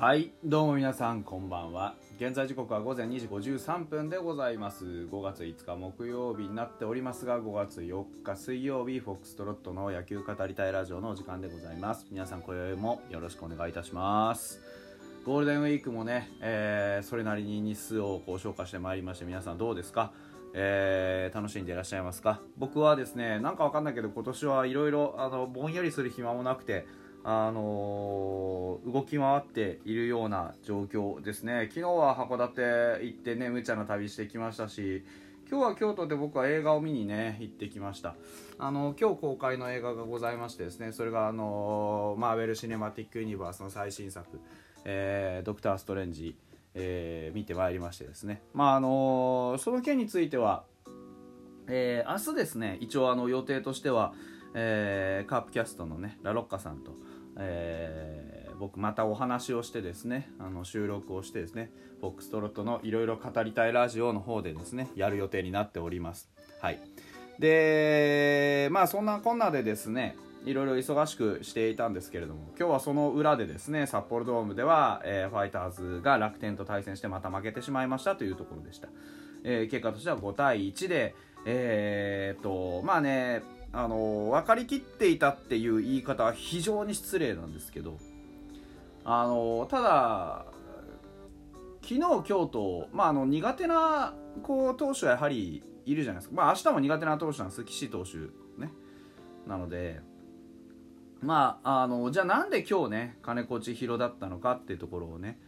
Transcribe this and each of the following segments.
はいどうも皆さんこんばんは。現在時刻は午前2時53分でございます。5月5日木曜日になっておりますが5月4日水曜日フォックストロットの野球語りたいラジオのお時間でございます。皆さん今宵もよろしくお願いいたします。ゴールデンウィークもね、えー、それなりに日数をこう消化してまいりまして皆さんどうですか？えー、楽しんでいらっしゃいますか？僕はですねなんかわかんないけど今年はいろいろぼんやりする暇もなくてあのー、動き回っているような状況ですね。昨日は函館行ってね無茶な旅してきましたし今日は京都で僕は映画を見にね行ってきました。あの今日公開の映画がございましてですねそれがあのマーベル・シネマティック・ユニバースの最新作「えー、ドクター・ストレンジ」えー、見てまいりましてですね。まああのその件については、えー、明日ですね一応あの予定としては、えー、カープキャストのねラロッカさんとえー、僕またお話をしてですねあの収録をしてですねフォックストロットのいろいろ語りたいラジオの方でですねやる予定になっております。はい。でまあそんなこんなでですねいろいろ忙しくしていたんですけれども今日はその裏でですね札幌ドームでは、えー、ファイターズが楽天と対戦してまた負けてしまいましたというところでした、えー、結果としては5対1でえー、っとまあねあの分かりきっていたっていう言い方は非常に失礼なんですけどあのただ昨日今日と、まあ、あの苦手なこう投手はやはりいるじゃないですか、まあ、明日も苦手な投手なんです岸投手ね。なのでまああのじゃあなんで今日ね金子千尋だったのかっていうところをね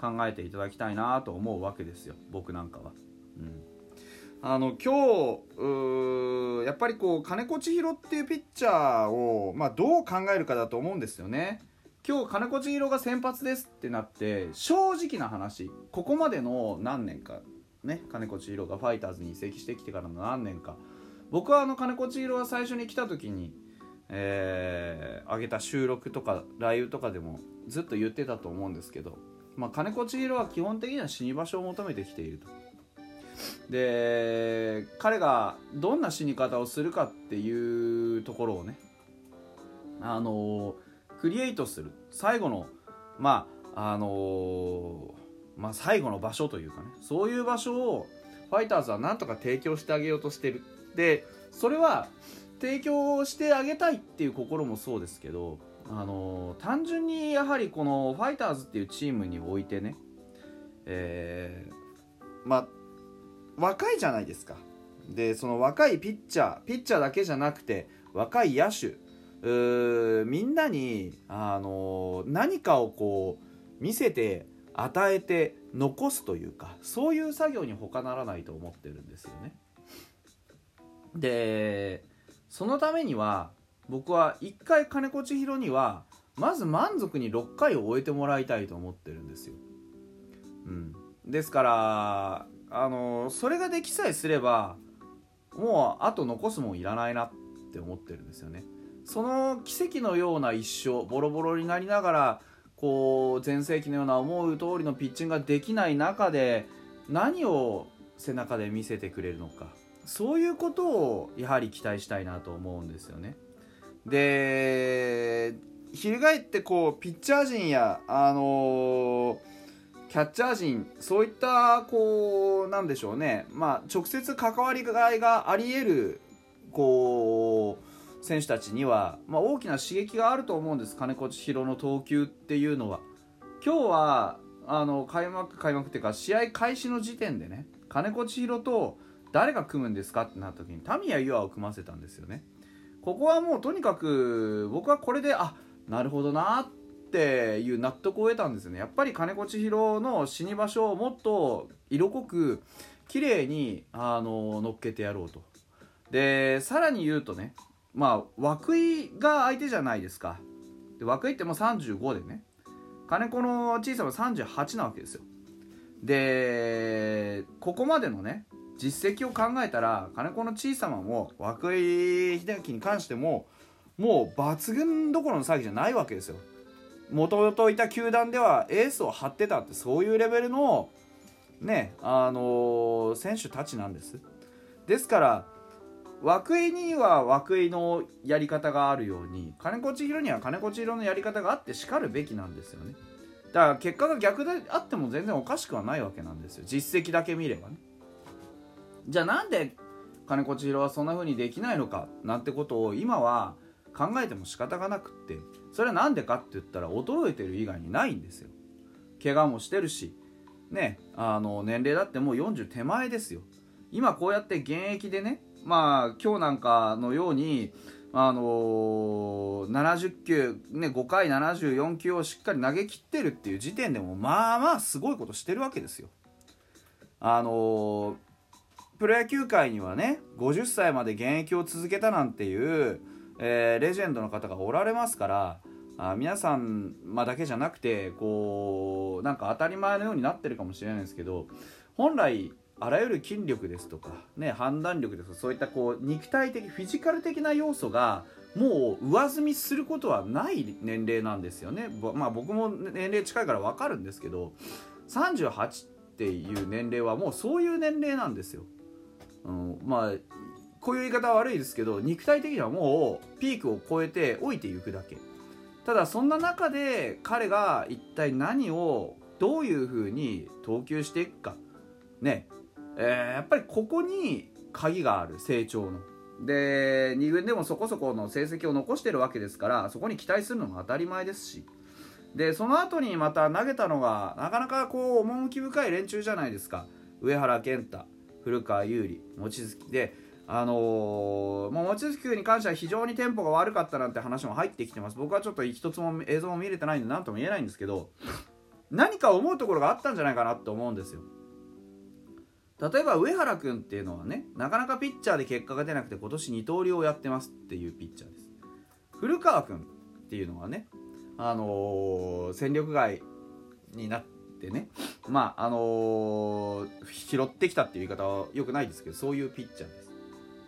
考えていただきたいなと思うわけですよ。僕なんかは。うん。あの今日やっぱりこう金子千尋っていうピッチャーを、まあ、どう考えるかだと思うんですよね。今日金子千尋が先発ですってなって正直な話ここまでの何年かね金子千尋がファイターズに移籍してきてからの何年か僕はあの金子千尋が最初に来た時に、えー、上げた収録とかライブとかでもずっと言ってたと思うんですけど、まあ、金子千尋は基本的には死に場所を求めてきていると。で彼がどんな死に方をするかっていうところをねあのクリエイトする。最後のまああのまあ最後の場所というかね。そういう場所をファイターズはなんとか提供してあげようとしてる。でそれは提供してあげたいっていう心もそうですけどあの単純にやはりこのファイターズっていうチームにおいてねえー、まあ若いじゃないですかでその若いピッチャーピッチャーだけじゃなくて若い野手みんなに、あの何かをこう見せて与えて残すというかそういう作業に他ならないと思ってるんですよね。でそのためには僕は1回金子千尋にはまず満足に6回を終えてもらいたいと思ってるんですよ。うん、ですからあのそれができさえすればもうあと残すもんいらないなって思ってるんですよね。その奇跡のような一生ボロボロになりながらこう全盛期のような思う通りのピッチングができない中で何を背中で見せてくれるのか。そういうことをやはり期待したいなと思うんですよね。で翻ってこうピッチャー陣やあのーキャッチャー陣そういったこうなんでしょうね。まあ直接関わりがいがあり得るこう選手たちには、まあ、大きな刺激があると思うんです金子千尋の投球っていうのは。今日はあの開幕開幕っていうか試合開始の時点でね金子千尋と誰が組むんですかってなった時にタミヤユアを組ませたんですよね。ここはもうとにかく僕はこれであなるほどなっっていう納得を得たんですよね。やっぱり金子千尋の死に場所をもっと色濃く綺麗にあの乗っけてやろうと。でさらに言うとねまあ涌井が相手じゃないですか。で涌井ってもう35でね金子の小さな38なわけですよ。でここまでのね実績を考えたら金子の小さなも涌井秀明に関してももう抜群どころの騒ぎじゃないわけですよ。もともといた球団ではエースを張ってたってそういうレベルのねあのー、選手たちなんです。ですから涌井には涌井のやり方があるように金子千尋には金子千尋のやり方があってしかるべきなんですよね。だから結果が逆であっても全然おかしくはないわけなんですよ。実績だけ見ればね。じゃあなんで金子千尋はそんな風にできないのかなんてことを今は考えても仕方がなくってそれは何でかって言ったら衰えてる以外にないんですよ怪我もしてるしねあの年齢だってもう40手前ですよ今こうやって現役でねまあ今日なんかのようにあのー、70球、ね、5回74球をしっかり投げ切ってるっていう時点でもまあまあすごいことしてるわけですよ。あのー、プロ野球界にはね50歳まで現役を続けたなんていう、えー、レジェンドの方がおられますからあ皆さん、ま、だけじゃなくてこうなんか当たり前のようになってるかもしれないですけど本来あらゆる筋力ですとか、ね、判断力ですとかそういったこう肉体的フィジカル的な要素がもう上積みすることはない年齢なんですよね、まあ、僕も年齢近いから分かるんですけど38っていう年齢はもうそういう年齢なんですよ、うん、まあこういう言い方は悪いですけど肉体的にはもうピークを超えて老いていくだけ。ただそんな中で彼が一体何をどういうふうに投球していくか。ね。えー、やっぱりここに鍵がある。成長の。で2軍でもそこそこの成績を残してるわけですからそこに期待するのも当たり前ですし。でその後にまた投げたのがなかなかこう趣深い連中じゃないですか。上原健太古川優里望月。であのー、もう望月君に関しては非常にテンポが悪かったなんて話も入ってきてます。僕はちょっと一つも映像も見れてないんで何とも言えないんですけど何か思うところがあったんじゃないかなって思うんですよ。例えば上原君っていうのはねなかなかピッチャーで結果が出なくて今年二刀流をやってますっていうピッチャーです。古川君っていうのはねあのー、戦力外になってねまああのー、拾ってきたっていう言い方はよくないですけどそういうピッチャーです。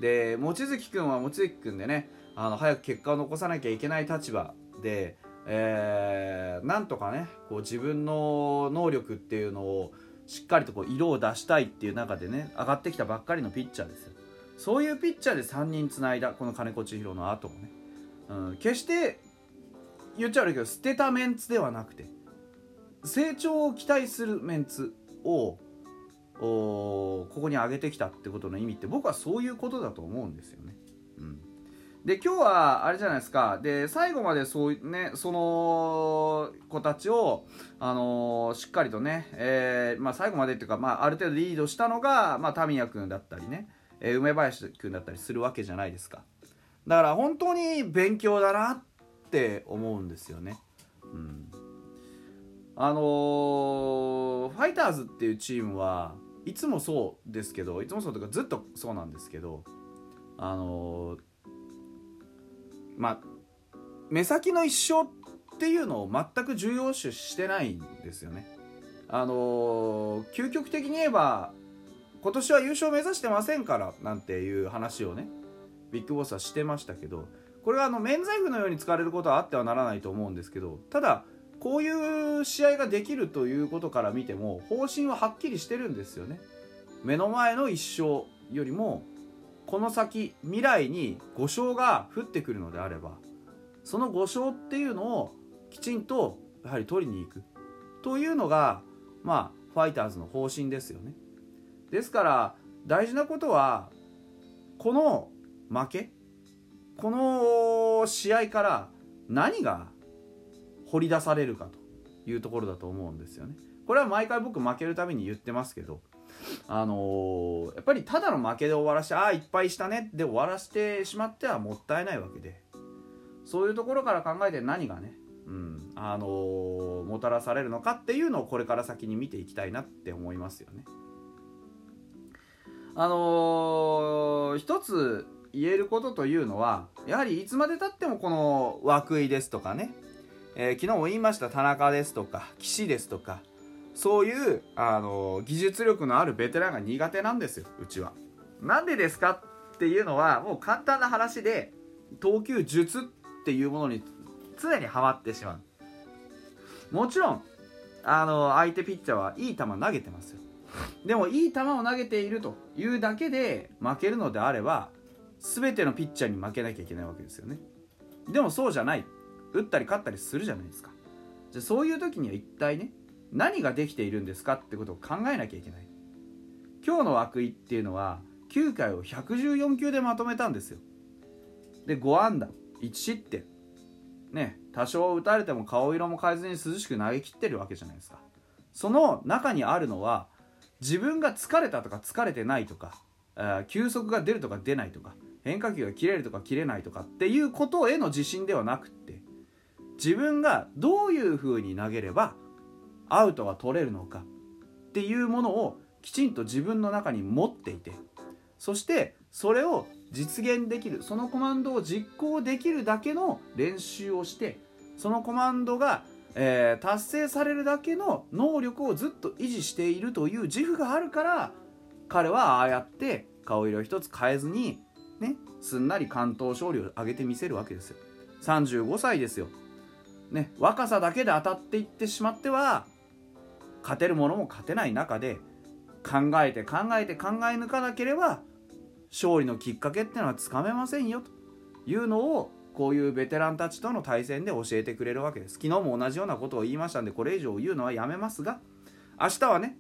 で望月君は望月君でねあの早く結果を残さなきゃいけない立場で、えー、なんとかねこう自分の能力っていうのをしっかりとこう色を出したいっていう中でね上がってきたばっかりのピッチャーですよ。そういうピッチャーで3人つないだこの金子千尋の後もね、うん、決して言っちゃうけど捨てたメンツではなくて成長を期待するメンツをここに上げてきたってことの意味って僕はそういうことだと思うんですよね。うん。で今日はあれじゃないですか。で最後までそうねその子たちを、あのー、しっかりとね、えーまあ、最後までっていうか、まあ、ある程度リードしたのが、まあ、タミヤ君だったりね、えー、梅林君だったりするわけじゃないですか。だから本当に勉強だなって思うんですよね。うん。あの、ファイターズっていうチームはいつもそうですけどいつもそうというかずっとそうなんですけどあのーまあ目先の一生っていうのを全く重要視してないんですよね。あのー、究極的に言えば今年は優勝目指してませんからなんていう話をねビッグボスはしてましたけどこれはあの免罪符のように使われることはあってはならないと思うんですけどただこういう試合ができるということから見ても方針ははっきりしてるんですよね。目の前の一勝よりもこの先未来に5勝が降ってくるのであればその5勝っていうのをきちんとやはり取りに行くというのがまあファイターズの方針ですよねですから大事なことはこの負けこの試合から何が掘り出されるかというところだと思うんですよねこれは毎回僕負けるために言ってますけどあのー、やっぱりただの負けで終わらしてああいっぱいしたねで終わらせてしまってはもったいないわけでそういうところから考えて何がね、うんあのー、もたらされるのかっていうのをこれから先に見ていきたいなって思いますよね。あのー、一つ言えることというのはやはりいつまでたってもこの涌井ですとかね、えー、昨日も言いました田中ですとか岸ですとかそういうあの技術力のあるベテランが苦手なんですようちは。なんでですかっていうのはもう簡単な話で投球術っていうものに常にはまってしまう。もちろんあの相手ピッチャーはいい球投げてますよ。でもいい球を投げているというだけで負けるのであれば全てのピッチャーに負けなきゃいけないわけですよね。でもそうじゃない。打ったり勝ったりするじゃないですか。じゃあそういう時には一体ね何ができているんですかってことを考えなきゃいけない。今日の涌井っていうのは9回を114球でまとめたんですよ。で5安打1失点。ね多少打たれても顔色も変えずに涼しく投げ切ってるわけじゃないですか。その中にあるのは自分が疲れたとか疲れてないとか、え休息が出るとか出ないとか変化球が切れるとか切れないとかっていうことへの自信ではなくって自分がどういうふうに投げればアウトが取れるのかっていうものをきちんと自分の中に持っていてそしてそれを実現できるそのコマンドを実行できるだけの練習をしてそのコマンドが、えー、達成されるだけの能力をずっと維持しているという自負があるから彼はああやって顔色一つ変えずにねすんなり関東勝利を挙げてみせるわけですよ。35歳ですよ。ね若さだけで当たっていってしまっては勝てるものも勝てない中で考えて考えて考え抜かなければ勝利のきっかけっていうのはつかめませんよというのをこういうベテランたちとの対戦で教えてくれるわけです。昨日も同じようなことを言いましたんでこれ以上言うのはやめますが明日はね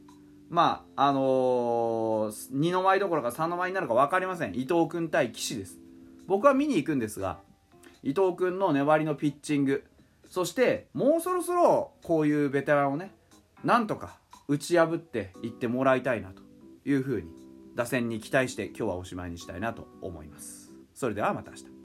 まああのー、2の舞どころか3の舞になるか分かりません。伊藤君対岸です。僕は見に行くんですが伊藤君の粘りのピッチングそしてもうそろそろこういうベテランをねなんとか打ち破っていってもらいたいなというふうに打線に期待して今日はおしまいにしたいなと思います。それではまた明日。